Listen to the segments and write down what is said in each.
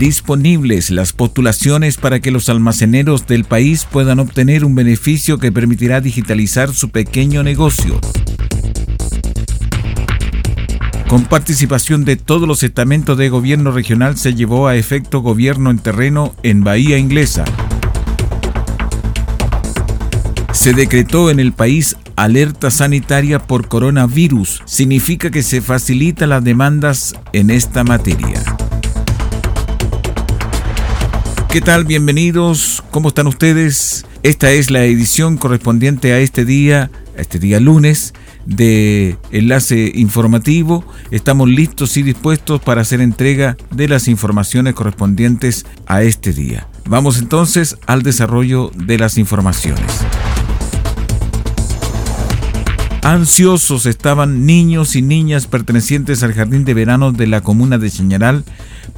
Disponibles las postulaciones para que los almaceneros del país puedan obtener un beneficio que permitirá digitalizar su pequeño negocio. Con participación de todos los estamentos de gobierno regional se llevó a efecto gobierno en terreno en Bahía Inglesa. Se decretó en el país alerta sanitaria por coronavirus. Significa que se facilitan las demandas en esta materia. ¿Qué tal? Bienvenidos. ¿Cómo están ustedes? Esta es la edición correspondiente a este día, a este día lunes de enlace informativo. Estamos listos y dispuestos para hacer entrega de las informaciones correspondientes a este día. Vamos entonces al desarrollo de las informaciones. Ansiosos estaban niños y niñas pertenecientes al jardín de verano de la comuna de Chañaral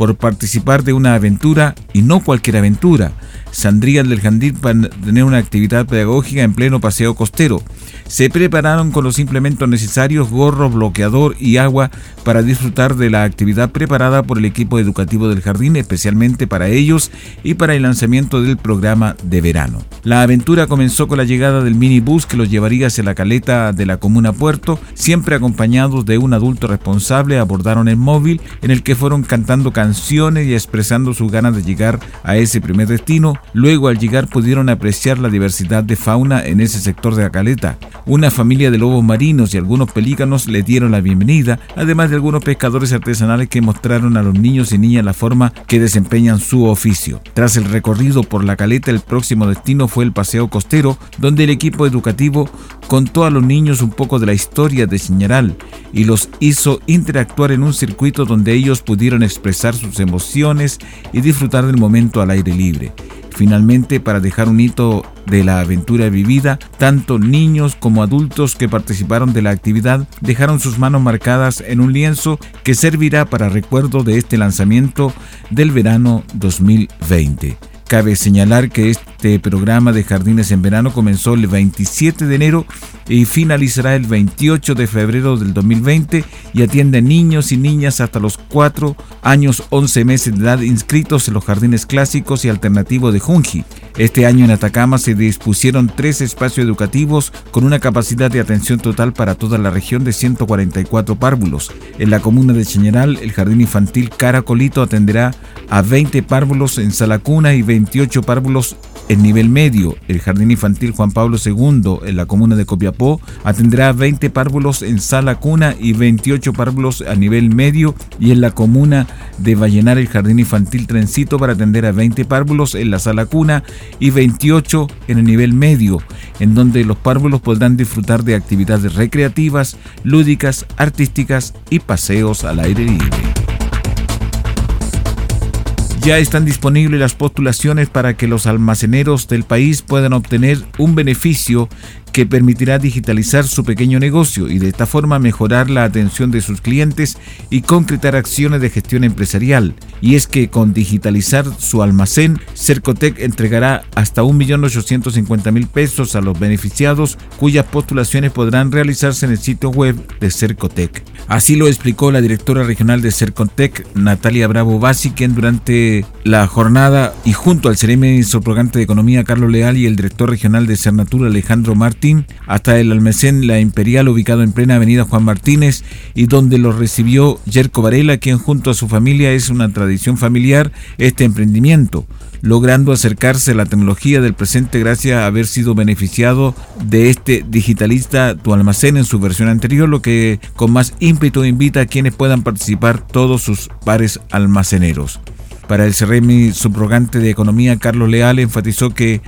por participar de una aventura y no cualquier aventura. Saldrían del jardín para tener una actividad pedagógica en pleno paseo costero se prepararon con los implementos necesarios, gorro, bloqueador y agua para disfrutar de la actividad preparada por el equipo educativo del jardín, especialmente para ellos y para el lanzamiento del programa de verano. La aventura comenzó con la llegada del minibús que los llevaría hacia la caleta de la comuna Puerto, siempre acompañados de un adulto responsable, abordaron el móvil en el que fueron cantando canciones y expresando sus ganas de llegar a ese primer destino. Luego al llegar pudieron apreciar la diversidad de fauna en ese sector de la caleta. Una familia de lobos marinos y algunos pelícanos le dieron la bienvenida, además de algunos pescadores artesanales que mostraron a los niños y niñas la forma que desempeñan su oficio. Tras el recorrido por la caleta, el próximo destino fue el paseo costero, donde el equipo educativo contó a los niños un poco de la historia de Señaral y los hizo interactuar en un circuito donde ellos pudieron expresar sus emociones y disfrutar del momento al aire libre. Finalmente, para dejar un hito de la aventura vivida, tanto niños como adultos que participaron de la actividad dejaron sus manos marcadas en un lienzo que servirá para recuerdo de este lanzamiento del verano 2020. Cabe señalar que este programa de Jardines en Verano comenzó el 27 de enero y finalizará el 28 de febrero del 2020 y atiende niños y niñas hasta los 4 años 11 meses de edad inscritos en los jardines clásicos y alternativos de Junji. Este año en Atacama se dispusieron tres espacios educativos con una capacidad de atención total para toda la región de 144 párvulos. En la comuna de Chañaral, el jardín infantil Caracolito atenderá a 20 párvulos en sala cuna y 28 párvulos en nivel medio. El jardín infantil Juan Pablo II en la comuna de Copiapó atenderá 20 párvulos en sala cuna y 28 párvulos a nivel medio y en la comuna de Vallenar el jardín infantil Trencito para atender a 20 párvulos en la sala cuna y 28 en el nivel medio, en donde los párvulos podrán disfrutar de actividades recreativas, lúdicas, artísticas y paseos al aire libre. Ya están disponibles las postulaciones para que los almaceneros del país puedan obtener un beneficio que permitirá digitalizar su pequeño negocio y de esta forma mejorar la atención de sus clientes y concretar acciones de gestión empresarial. Y es que con digitalizar su almacén, Cercotec entregará hasta 1.850.000 pesos a los beneficiados cuyas postulaciones podrán realizarse en el sitio web de Cercotec. Así lo explicó la directora regional de Cercotec, Natalia Bravo Basi, quien durante la jornada y junto al seremi subrogante de Economía Carlos Leal y el director regional de Cernatura Alejandro Hasta el almacén La Imperial ubicado en plena avenida Juan Martínez y donde lo recibió Jerko Varela, quien junto a su familia es una tradición familiar este emprendimiento. logrando acercarse a la tecnología del presente gracias a haber sido beneficiado de este digitalista tu almacén en su versión anterior, lo que con más ímpetu invita a quienes puedan participar todos sus pares almaceneros. Para el CEREMI subrogante de Economía, Carlos Leal enfatizó que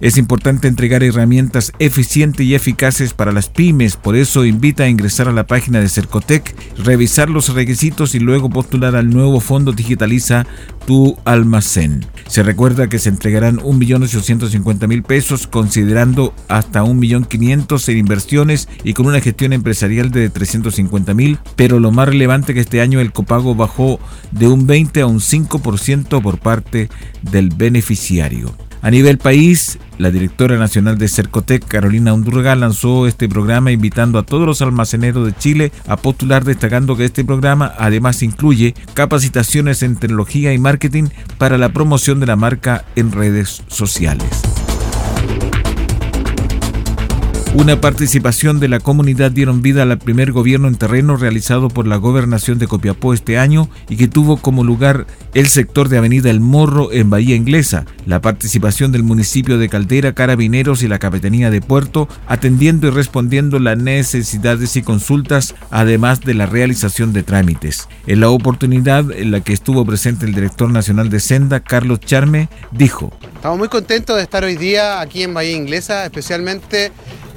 es importante entregar herramientas eficientes y eficaces para las pymes, por eso invita a ingresar a la página de Cercotec, revisar los requisitos y luego postular al nuevo fondo Digitaliza tu almacén. Se recuerda que se entregarán 1.850.000 pesos considerando hasta 1.500.000 en inversiones y con una gestión empresarial de 350.000, pero lo más relevante que este año el copago bajó de un 20 a un 5% por parte del beneficiario. A nivel país, la directora nacional de Cercotec, Carolina Undurga, lanzó este programa invitando a todos los almaceneros de Chile a postular, destacando que este programa además incluye capacitaciones en tecnología y marketing para la promoción de la marca en redes sociales. Una participación de la comunidad dieron vida al primer gobierno en terreno realizado por la gobernación de Copiapó este año y que tuvo como lugar el sector de Avenida El Morro en Bahía Inglesa. La participación del municipio de Caldera, Carabineros y la Capitanía de Puerto atendiendo y respondiendo las necesidades y consultas, además de la realización de trámites. En la oportunidad en la que estuvo presente el director nacional de Senda, Carlos Charme, dijo: Estamos muy contentos de estar hoy día aquí en Bahía Inglesa, especialmente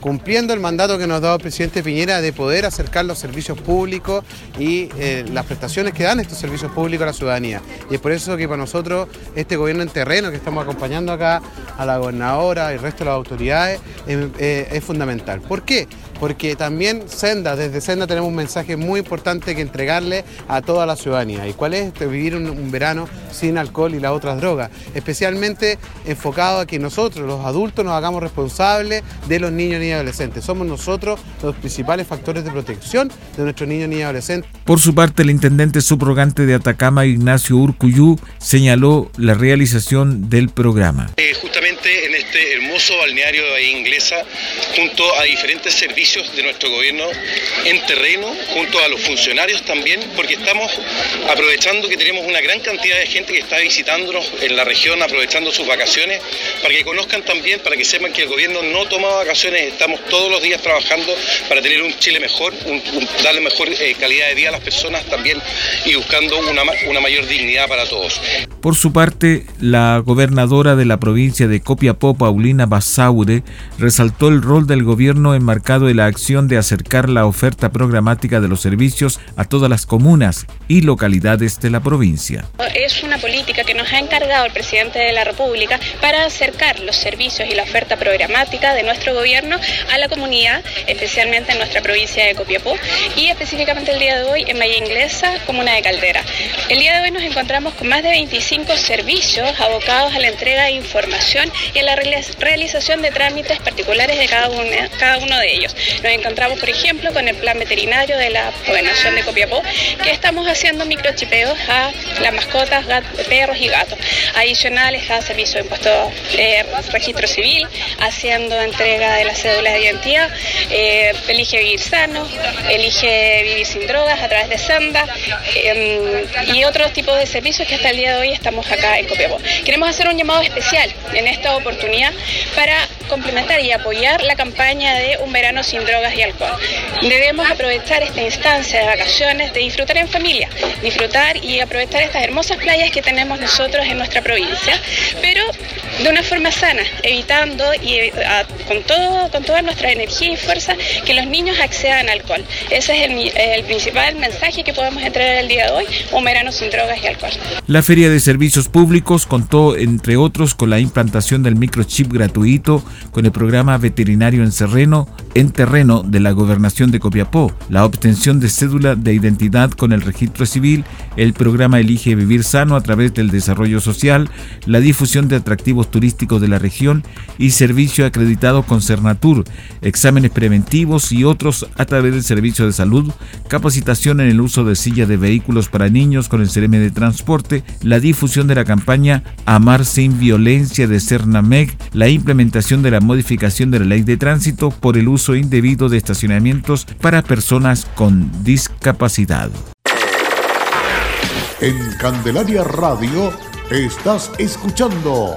cumpliendo el mandato que nos ha dado el presidente Piñera de poder acercar los servicios públicos y eh, las prestaciones que dan estos servicios públicos a la ciudadanía. Y es por eso que para nosotros este gobierno en terreno que estamos acompañando acá a la gobernadora y el resto de las autoridades eh, es fundamental. ¿Por qué? Porque también Senda, desde Senda tenemos un mensaje muy importante que entregarle a toda la ciudadanía. ¿Y cuál es? Este, vivir un, verano sin alcohol y las otras drogas. Especialmente enfocado a que nosotros, los adultos, nos hagamos responsables de los niños y adolescentes. Somos nosotros los principales factores de protección de nuestros niños y adolescentes. Por su parte, el intendente subrogante de Atacama, Ignacio Urcuyú, señaló la realización del programa. Eh, justamente en este hermoso balneario de Bahía Inglesa, junto a diferentes servicios de nuestro gobierno en terreno, junto a los funcionarios también, porque estamos aprovechando que tenemos una gran cantidad de gente que está visitándonos en la región, aprovechando sus vacaciones, para que conozcan también, para que sepan que el gobierno no toma vacaciones, estamos todos los días trabajando para tener un Chile mejor, darle mejor eh, calidad de vida a las personas también y buscando una, una mayor dignidad para todos. Por su parte, la gobernadora de la provincia de Copiapó, Paulina Basaure, resaltó el rol del gobierno enmarcado en la acción de acercar la oferta programática de los servicios a todas las comunas y localidades de la provincia. Es una política que nos ha encargado el presidente de la República para acercar los servicios y la oferta programática de nuestro gobierno a la comunidad, especialmente en nuestra provincia de Copiapó y específicamente el día de hoy en Valle Inglesa, comuna de Caldera. El día de hoy nos encontramos con más de 25 servicios abocados a la entrega de información y a la realización de trámites particulares de cada uno de ellos. Nos encontramos, por ejemplo, con el plan veterinario de la gobernación de Copiapó, que estamos haciendo microchipeos a las mascotas, perros y gatos. Adicionales a servicio de impuesto de registro civil, haciendo entrega de la cédula de identidad, eh, elige vivir sano, elige vivir sin drogas a través de Senda em, y otros tipos de servicios que hasta el día de hoy estamos acá en Copiapó. Queremos hacer un llamado especial en esta oportunidad para complementar y apoyar la campaña de Un verano sin drogas y alcohol. Debemos aprovechar esta instancia de vacaciones, de disfrutar en familia, disfrutar y aprovechar estas hermosas playas que tenemos nosotros en nuestra provincia, pero de una forma sana, evitando y eh, con, todo, con toda nuestra energía y fuerza que los niños accedan al alcohol. Ese es el, principal mensaje que podemos entregar el día de hoy, un verano sin drogas y alcohol. La Feria de Servicios Públicos contó, entre otros, con la implantación del microchip gratuito, con el programa veterinario en terreno, en terreno de la gobernación de Copiapó, la obtención de cédula de identidad con el registro civil, el programa Elige Vivir Sano a través del desarrollo social, la difusión de atractivos turísticos de la región y servicio acreditado con Cernatur, exámenes preventivos y otros a través del servicio de salud, capacitación en el uso de silla de vehículos para niños con el CRM de transporte, la difusión de la campaña Amar sin violencia de Cernameg, la implementación de la modificación de la ley de tránsito por el uso indebido de estacionamientos para personas con discapacidad. En Candelaria Radio Estás escuchando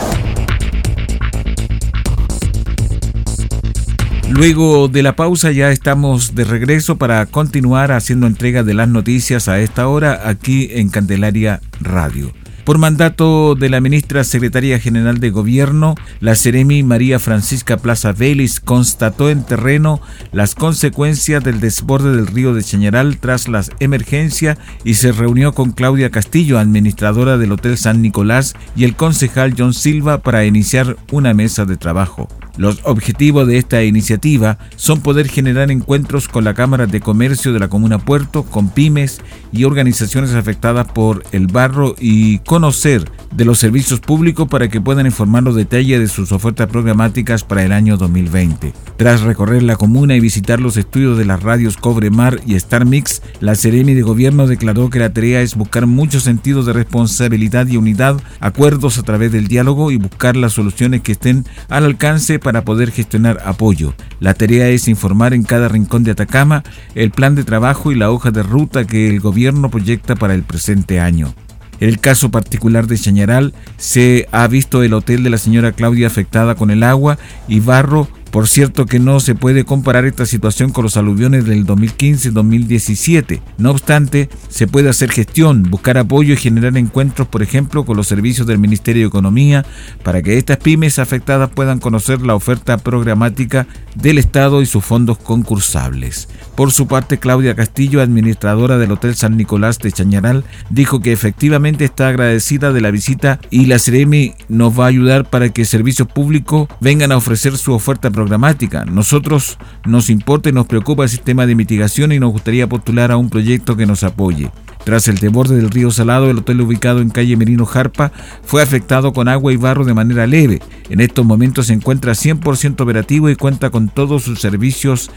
Luego de la pausa ya estamos de regreso para continuar haciendo entrega de las noticias a esta hora aquí en Candelaria Radio. Por mandato de la ministra secretaria general de Gobierno, la Seremi María Francisca Plaza Vélez constató en terreno las consecuencias del desborde del río de Chañaral tras la emergencia y se reunió con Claudia Castillo, administradora del Hotel San Nicolás, y el concejal John Silva para iniciar una mesa de trabajo. Los objetivos de esta iniciativa son poder generar encuentros con la Cámara de Comercio de la Comuna Puerto, con pymes y organizaciones afectadas por el barro y conocer de los servicios públicos para que puedan informar los detalles de sus ofertas programáticas para el año 2020. Tras recorrer la comuna y visitar los estudios de las radios Cobre Mar y Star Mix, la Seremi de Gobierno declaró que la tarea es buscar muchos sentidos de responsabilidad y unidad, acuerdos a través del diálogo y buscar las soluciones que estén al alcance para poder gestionar apoyo. La tarea es informar en cada rincón de Atacama el plan de trabajo y la hoja de ruta que el gobierno proyecta para el presente año. El caso particular de Chañaral, se ha visto el hotel de la señora Claudia afectada con el agua y barro por cierto que no se puede comparar esta situación con los aluviones del 2015-2017. No obstante, se puede hacer gestión, buscar apoyo y generar encuentros, por ejemplo, con los servicios del Ministerio de Economía, para que estas pymes afectadas puedan conocer la oferta programática del Estado y sus fondos concursables. Por su parte, Claudia Castillo, administradora del Hotel San Nicolás de Chañaral, dijo que efectivamente está agradecida de la visita y la CEREMI nos va a ayudar para que servicios públicos vengan a ofrecer su oferta programática programática. Nosotros nos importa y nos preocupa el sistema de mitigación y nos gustaría postular a un proyecto que nos apoye. Tras el desborde del río Salado, el hotel ubicado en calle Merino Jarpa fue afectado con agua y barro de manera leve. En estos momentos se encuentra 100% operativo y cuenta con todos sus servicios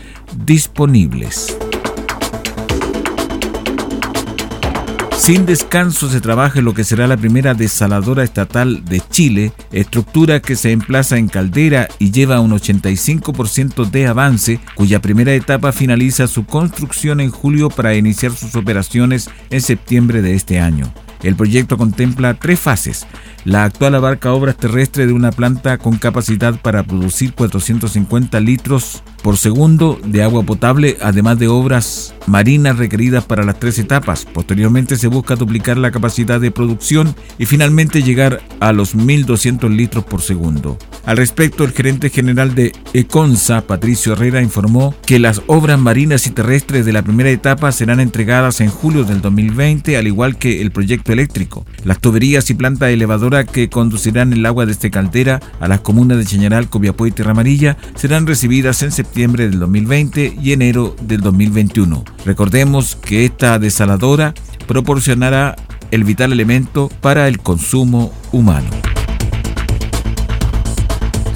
disponibles. Sin descanso se trabaja en lo que será la primera desaladora estatal de Chile, estructura que se emplaza en Caldera y lleva un 85% de avance, cuya primera etapa finaliza su construcción en julio para iniciar sus operaciones en septiembre de este año. El proyecto contempla tres fases. La actual abarca obras terrestres de una planta con capacidad para producir 450 litros por segundo de agua potable, además de obras marinas requeridas para las tres etapas. Posteriormente se busca duplicar la capacidad de producción y finalmente llegar a los 1.200 litros por segundo. Al respecto, el gerente general de Econsa, Patricio Herrera, informó que las obras marinas y terrestres de la primera etapa serán entregadas en julio del 2020, al igual que el proyecto eléctrico. Las tuberías y planta elevadora que conducirán el agua desde Caldera a las comunas de Chañaral, Copiapó y Tierra Amarilla serán recibidas en septiembre del 2020 y enero del 2021. Recordemos que esta desaladora proporcionará el vital elemento para el consumo humano.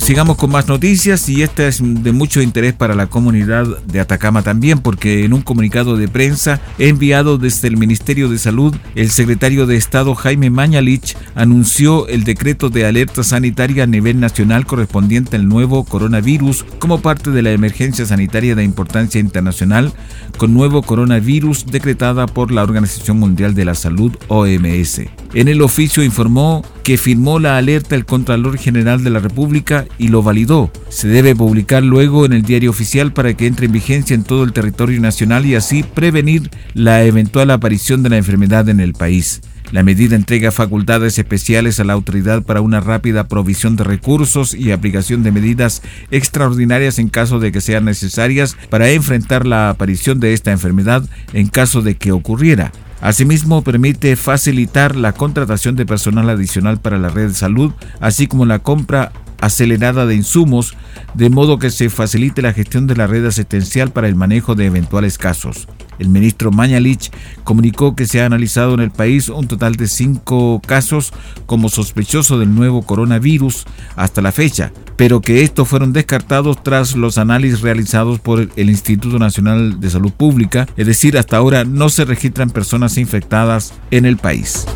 Sigamos con más noticias y esta es de mucho interés para la comunidad de Atacama también porque en un comunicado de prensa enviado desde el Ministerio de Salud, el secretario de Estado Jaime Mañalich anunció el decreto de alerta sanitaria a nivel nacional correspondiente al nuevo coronavirus como parte de la emergencia sanitaria de importancia internacional con nuevo coronavirus decretada por la Organización Mundial de la Salud OMS. En el oficio informó que firmó la alerta el Contralor General de la República y lo validó. Se debe publicar luego en el diario oficial para que entre en vigencia en todo el territorio nacional y así prevenir la eventual aparición de la enfermedad en el país. La medida entrega facultades especiales a la autoridad para una rápida provisión de recursos y aplicación de medidas extraordinarias en caso de que sean necesarias para enfrentar la aparición de esta enfermedad en caso de que ocurriera. Asimismo, permite facilitar la contratación de personal adicional para la red de salud, así como la compra acelerada de insumos, de modo que se facilite la gestión de la red asistencial para el manejo de eventuales casos. El ministro Mañalich comunicó que se ha analizado en el país un total de cinco casos como sospechoso del nuevo coronavirus hasta la fecha, pero que estos fueron descartados tras los análisis realizados por el Instituto Nacional de Salud Pública, es decir, hasta ahora no se registran personas infectadas en el país.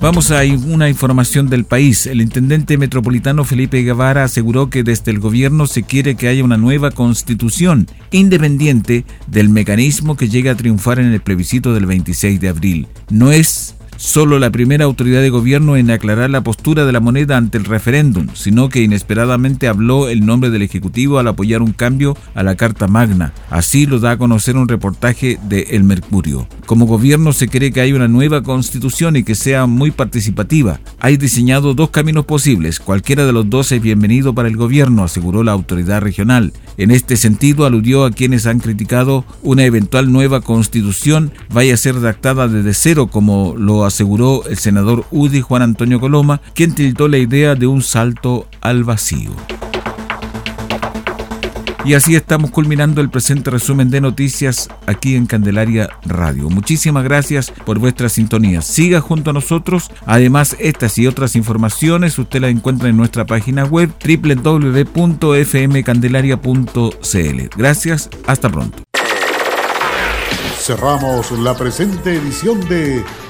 Vamos a una información del país. El intendente metropolitano Felipe Guevara aseguró que desde el gobierno se quiere que haya una nueva constitución independiente del mecanismo que llegue a triunfar en el plebiscito del 26 de abril. No es solo la primera autoridad de gobierno en aclarar la postura de la moneda ante el referéndum, sino que inesperadamente habló el nombre del Ejecutivo al apoyar un cambio a la Carta Magna. Así lo da a conocer un reportaje de El Mercurio. Como gobierno se cree que hay una nueva constitución y que sea muy participativa. Hay diseñado dos caminos posibles, cualquiera de los dos es bienvenido para el gobierno, aseguró la autoridad regional. En este sentido aludió a quienes han criticado una eventual nueva constitución vaya a ser redactada desde cero como lo aseguró el senador UDI Juan Antonio Coloma, quien tildó la idea de un salto al vacío. Y así estamos culminando el presente resumen de noticias aquí en Candelaria Radio. Muchísimas gracias por vuestra sintonía. Siga junto a nosotros. Además, estas y otras informaciones usted las encuentra en nuestra página web www.fmcandelaria.cl. Gracias, hasta pronto. Cerramos la presente edición de